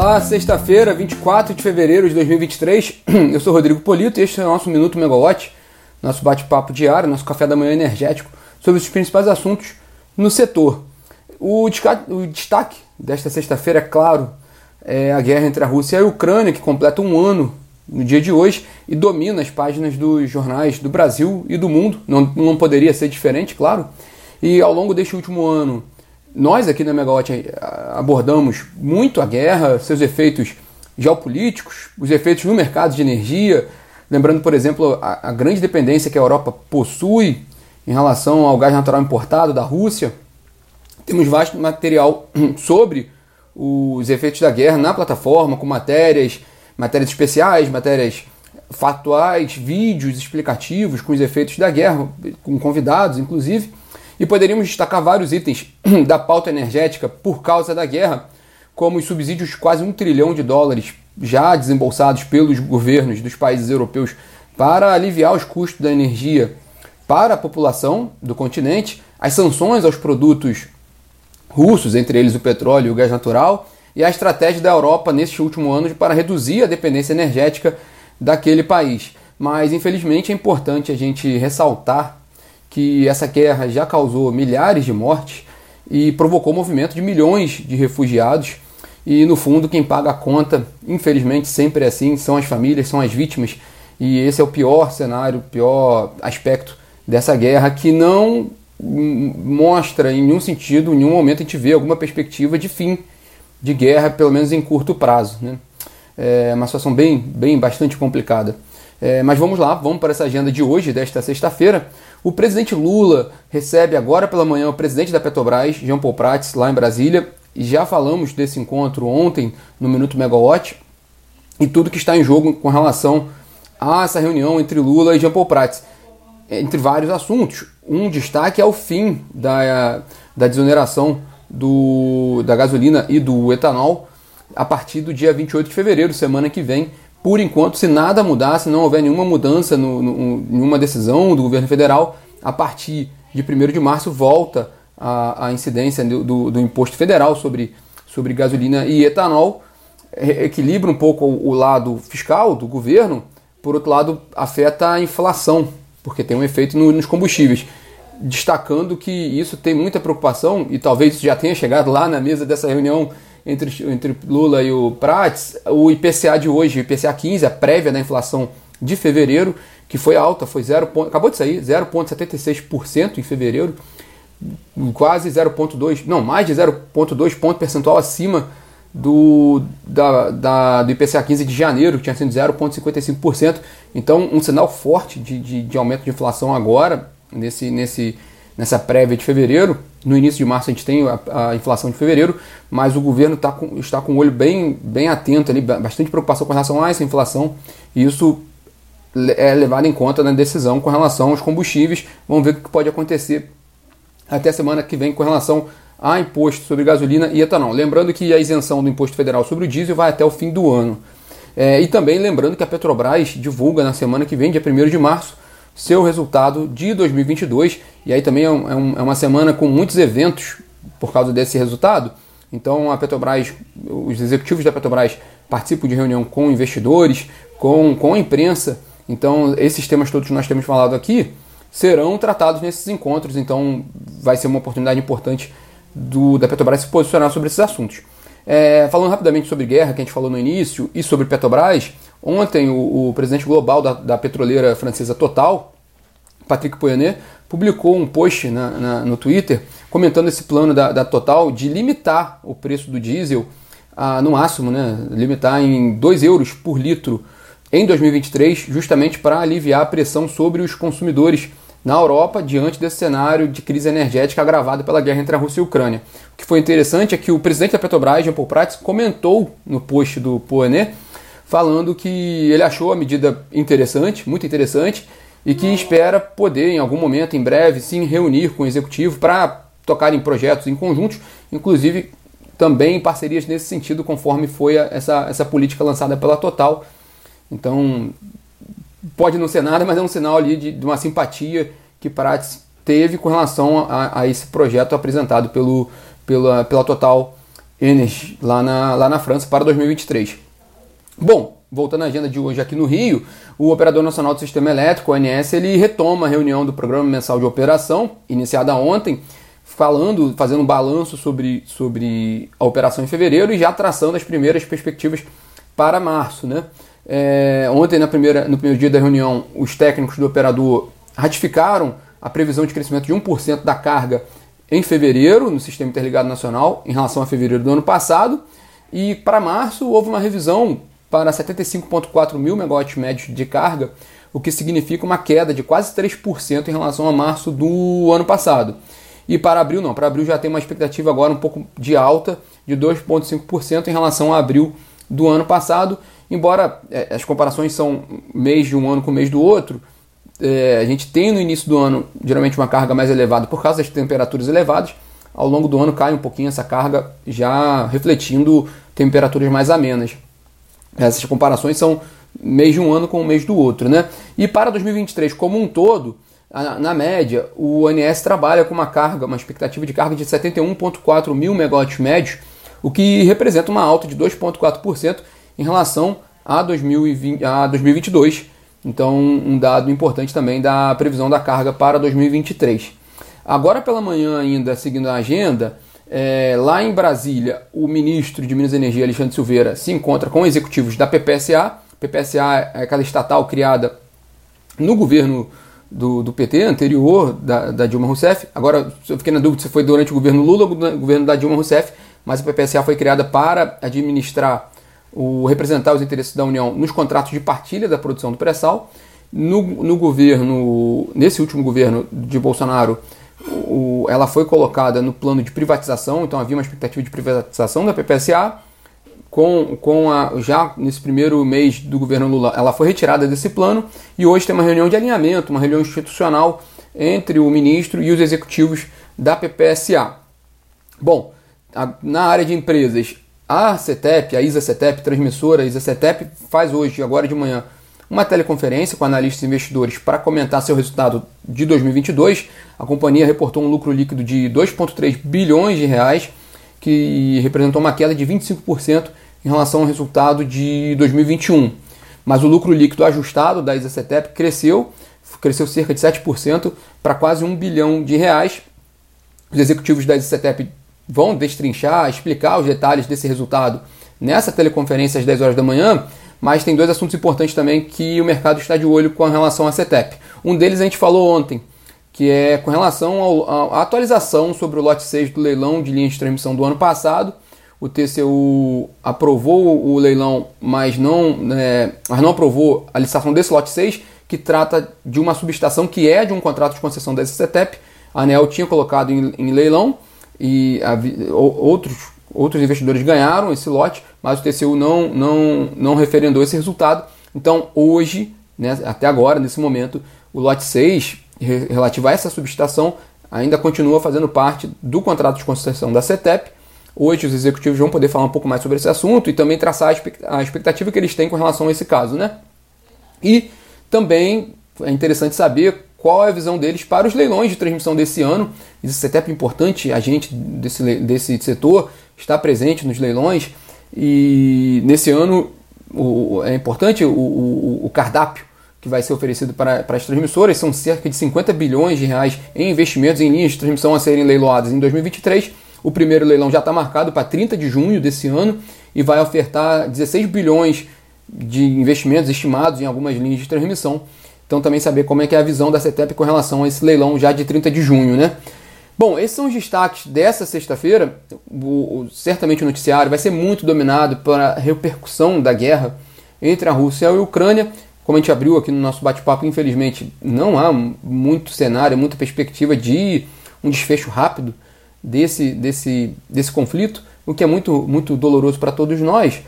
Olá, sexta-feira, 24 de fevereiro de 2023. Eu sou Rodrigo Polito e este é o nosso Minuto Megawatt, nosso bate-papo diário, nosso café da manhã energético sobre os principais assuntos no setor. O destaque desta sexta-feira, é claro, é a guerra entre a Rússia e a Ucrânia, que completa um ano no dia de hoje e domina as páginas dos jornais do Brasil e do mundo. Não, não poderia ser diferente, claro. E ao longo deste último ano, nós aqui na Megawatt abordamos muito a guerra, seus efeitos geopolíticos, os efeitos no mercado de energia, lembrando, por exemplo, a, a grande dependência que a Europa possui em relação ao gás natural importado da Rússia. Temos vasto material sobre os efeitos da guerra na plataforma, com matérias, matérias especiais, matérias factuais, vídeos explicativos com os efeitos da guerra, com convidados, inclusive. E poderíamos destacar vários itens da pauta energética por causa da guerra, como os subsídios de quase um trilhão de dólares já desembolsados pelos governos dos países europeus para aliviar os custos da energia para a população do continente, as sanções aos produtos russos, entre eles o petróleo e o gás natural, e a estratégia da Europa neste último ano para reduzir a dependência energética daquele país. Mas infelizmente é importante a gente ressaltar que essa guerra já causou milhares de mortes e provocou o movimento de milhões de refugiados. E no fundo, quem paga a conta, infelizmente, sempre é assim: são as famílias, são as vítimas. E esse é o pior cenário, o pior aspecto dessa guerra que não mostra em nenhum sentido, em nenhum momento a gente vê alguma perspectiva de fim de guerra, pelo menos em curto prazo. Né? É uma situação bem, bem bastante complicada. É, mas vamos lá, vamos para essa agenda de hoje, desta sexta-feira. O presidente Lula recebe agora pela manhã o presidente da Petrobras, Jean Paul Prats, lá em Brasília. E já falamos desse encontro ontem no Minuto Megawatt e tudo que está em jogo com relação a essa reunião entre Lula e Jean Paul Prats. Entre vários assuntos. Um destaque é o fim da, da desoneração do, da gasolina e do etanol a partir do dia 28 de fevereiro, semana que vem, por enquanto, se nada mudar, se não houver nenhuma mudança, no, no, nenhuma decisão do governo federal, a partir de 1 de março volta a, a incidência do, do, do, imposto federal sobre, sobre gasolina e etanol, equilibra um pouco o, o lado fiscal do governo, por outro lado, afeta a inflação, porque tem um efeito no, nos combustíveis. Destacando que isso tem muita preocupação, e talvez isso já tenha chegado lá na mesa dessa reunião entre, entre Lula e o Prats, o IPCA de hoje, o IPCA 15, a prévia da inflação de fevereiro, que foi alta, foi 0, acabou de sair, 0,76% em fevereiro, quase 0,2, não, mais de 0,2 ponto percentual acima do, da, da, do IPCA 15 de janeiro, que tinha sido 0,55%. Então, um sinal forte de, de, de aumento de inflação agora, nesse, nesse, nessa prévia de fevereiro. No início de março a gente tem a, a inflação de fevereiro, mas o governo tá com, está com o olho bem, bem atento ali, bastante preocupação com relação a essa inflação, e isso é levado em conta na decisão com relação aos combustíveis. Vamos ver o que pode acontecer até a semana que vem com relação a imposto sobre gasolina e etanol. Lembrando que a isenção do imposto federal sobre o diesel vai até o fim do ano. É, e também lembrando que a Petrobras divulga na semana que vem, dia 1 de março, seu resultado de 2022. E aí também é, um, é, uma semana com muitos eventos por causa desse resultado. Então a Petrobras, os executivos da Petrobras participam de reunião com investidores, com, com a imprensa. Então esses temas todos que nós temos falado aqui serão tratados nesses encontros. Então vai ser uma oportunidade importante do, da Petrobras se posicionar sobre esses assuntos. É, falando rapidamente sobre guerra, que a gente falou no início, e sobre Petrobras, ontem o, o presidente global da, da, petroleira francesa Total, Patrick Pouyanné, publicou um post na, na, no Twitter comentando esse plano da, da, Total de limitar o preço do diesel a, no máximo, né, limitar em 2 euros por litro em 2023, justamente para aliviar a pressão sobre os consumidores na Europa diante desse cenário de crise energética agravada pela guerra entre a Rússia e a Ucrânia. O que foi interessante é que o presidente da Petrobras, Jean Paul Prats, comentou no post do Poené falando que ele achou a medida interessante, muito interessante, e que espera poder, em algum momento, em breve, sim, reunir com o executivo para tocar em projetos em conjuntos, inclusive também em parcerias nesse sentido, conforme foi essa, essa política lançada pela Total. Então, pode não ser nada, mas é um sinal ali de, de uma simpatia que Prats teve com relação a, a, esse projeto apresentado pelo, pela, pela Total Energy lá na, lá na França para 2023. Bom, voltando à agenda de hoje aqui no Rio, o Operador Nacional do Sistema Elétrico, ONS, ele retoma a reunião do Programa Mensal de Operação, iniciada ontem, falando, fazendo um balanço sobre, sobre a operação em fevereiro e já traçando as primeiras perspectivas para março. Né? É, ontem, na primeira, no primeiro dia da reunião, os técnicos do operador ratificaram a previsão de crescimento de 1% da carga em fevereiro no Sistema Interligado Nacional em relação a fevereiro do ano passado. E para março houve uma revisão para 75,4 mil megawatts médios de carga, o que significa uma queda de quase 3% em relação a março do ano passado. E para abril não, para abril já tem uma expectativa agora um pouco de alta de 2,5% em relação a abril do ano passado, embora é, as comparações são mês de um ano com mês do outro, é, a gente tem no início do ano geralmente uma carga mais elevada por causa das temperaturas elevadas. Ao longo do ano cai um pouquinho essa carga, já refletindo temperaturas mais amenas. Essas comparações são mês de um ano com o mês do outro. Né? E para 2023 como um todo, na média, o ONS trabalha com uma carga, uma expectativa de carga de 71,4 mil megawatts médios, o que representa uma alta de 2,4% em relação a, 2020, a 2022 então, um dado importante também da previsão da carga para 2023. Agora pela manhã, ainda seguindo a agenda, é, lá em Brasília, o ministro de Minas e Energia, Alexandre Silveira, se encontra com executivos da PPSA. PPSA é aquela estatal criada no governo do, do PT anterior, da, da, Dilma Rousseff. Agora, eu fiquei na dúvida se foi durante o governo Lula ou o governo da Dilma Rousseff, mas a PPSA foi criada para administrar o representar os interesses da União nos contratos de partilha da produção do pré-sal. No, no, governo, nesse último governo de Bolsonaro, o, ela foi colocada no plano de privatização, então havia uma expectativa de privatização da PPSA. Com, com a, já nesse primeiro mês do governo Lula, ela foi retirada desse plano e hoje tem uma reunião de alinhamento, uma reunião institucional entre o ministro e os executivos da PPSA. Bom, a, na área de empresas, a CETEP, a ISA CETEP, transmissora ISA CETEP, faz hoje, agora de manhã, uma teleconferência com analistas e investidores para comentar seu resultado de 2022. A companhia reportou um lucro líquido de 2,3 bilhões de reais, que representou uma queda de 25% em relação ao resultado de 2021. Mas o lucro líquido ajustado da ISA CETEP cresceu, cresceu cerca de 7% para quase 1 bilhão de reais. Os executivos da ISA CETEP vão destrinchar, explicar os detalhes desse resultado nessa teleconferência às 10 horas da manhã, mas tem dois assuntos importantes também que o mercado está de olho com relação à CETEP. Um deles a gente falou ontem, que é com relação à atualização sobre o lote 6 do leilão de linhas de transmissão do ano passado. O TCU aprovou o leilão, mas não, né, mas não aprovou a licitação desse lote 6, que trata de uma subestação que é de um contrato de concessão da CETEP. A ANEL tinha colocado em, em leilão, e outros, outros investidores ganharam esse lote, mas o TCU não, não, não referendou esse resultado. Então, hoje, né, até agora, nesse momento, o lote 6, relativo a essa subestação, ainda continua fazendo parte do contrato de concessão da CETEP. Hoje, os executivos vão poder falar um pouco mais sobre esse assunto e também traçar a expectativa que eles têm com relação a esse caso. Né? E também é interessante saber qual é a visão deles para os leilões de transmissão desse ano. Isso é até importante, a gente desse, desse setor está presente nos leilões e nesse ano o, é importante o, o, o, cardápio que vai ser oferecido para, para as transmissoras. São cerca de 50 bilhões de reais em investimentos em linhas de transmissão a serem leiloadas em 2023. O primeiro leilão já está marcado para 30 de junho desse ano e vai ofertar 16 bilhões de investimentos estimados em algumas linhas de transmissão. Então também saber como é que é a visão da CETEP com relação a esse leilão já de 30 de junho, né? Bom, esses são os destaques dessa sexta-feira. Certamente o noticiário vai ser muito dominado pela repercussão da guerra entre a Rússia e a Ucrânia. Como a gente abriu aqui no nosso bate-papo, infelizmente não há muito cenário, muita perspectiva de um desfecho rápido desse, desse, desse conflito, o que é muito, muito doloroso para todos nós.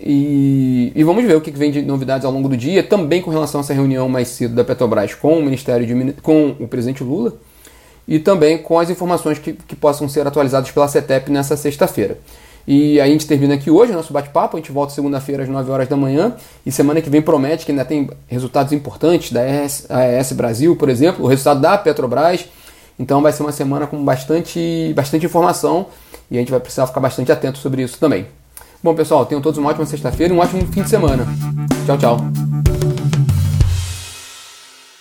E, e, vamos ver o que vem de novidades ao longo do dia, também com relação a essa reunião mais cedo da Petrobras com o Ministério de, com o presidente Lula e também com as informações que, que possam ser atualizadas pela CETEP nessa sexta-feira. E a gente termina aqui hoje o nosso bate-papo, a gente volta segunda-feira às 9 horas da manhã e semana que vem promete que ainda tem resultados importantes da AES, AES Brasil, por exemplo, o resultado da Petrobras Então vai ser uma semana com bastante, bastante informação e a gente vai precisar ficar bastante atento sobre isso também. Bom, pessoal, tenham todos uma ótima sexta-feira e um ótimo fim de semana. Tchau, tchau.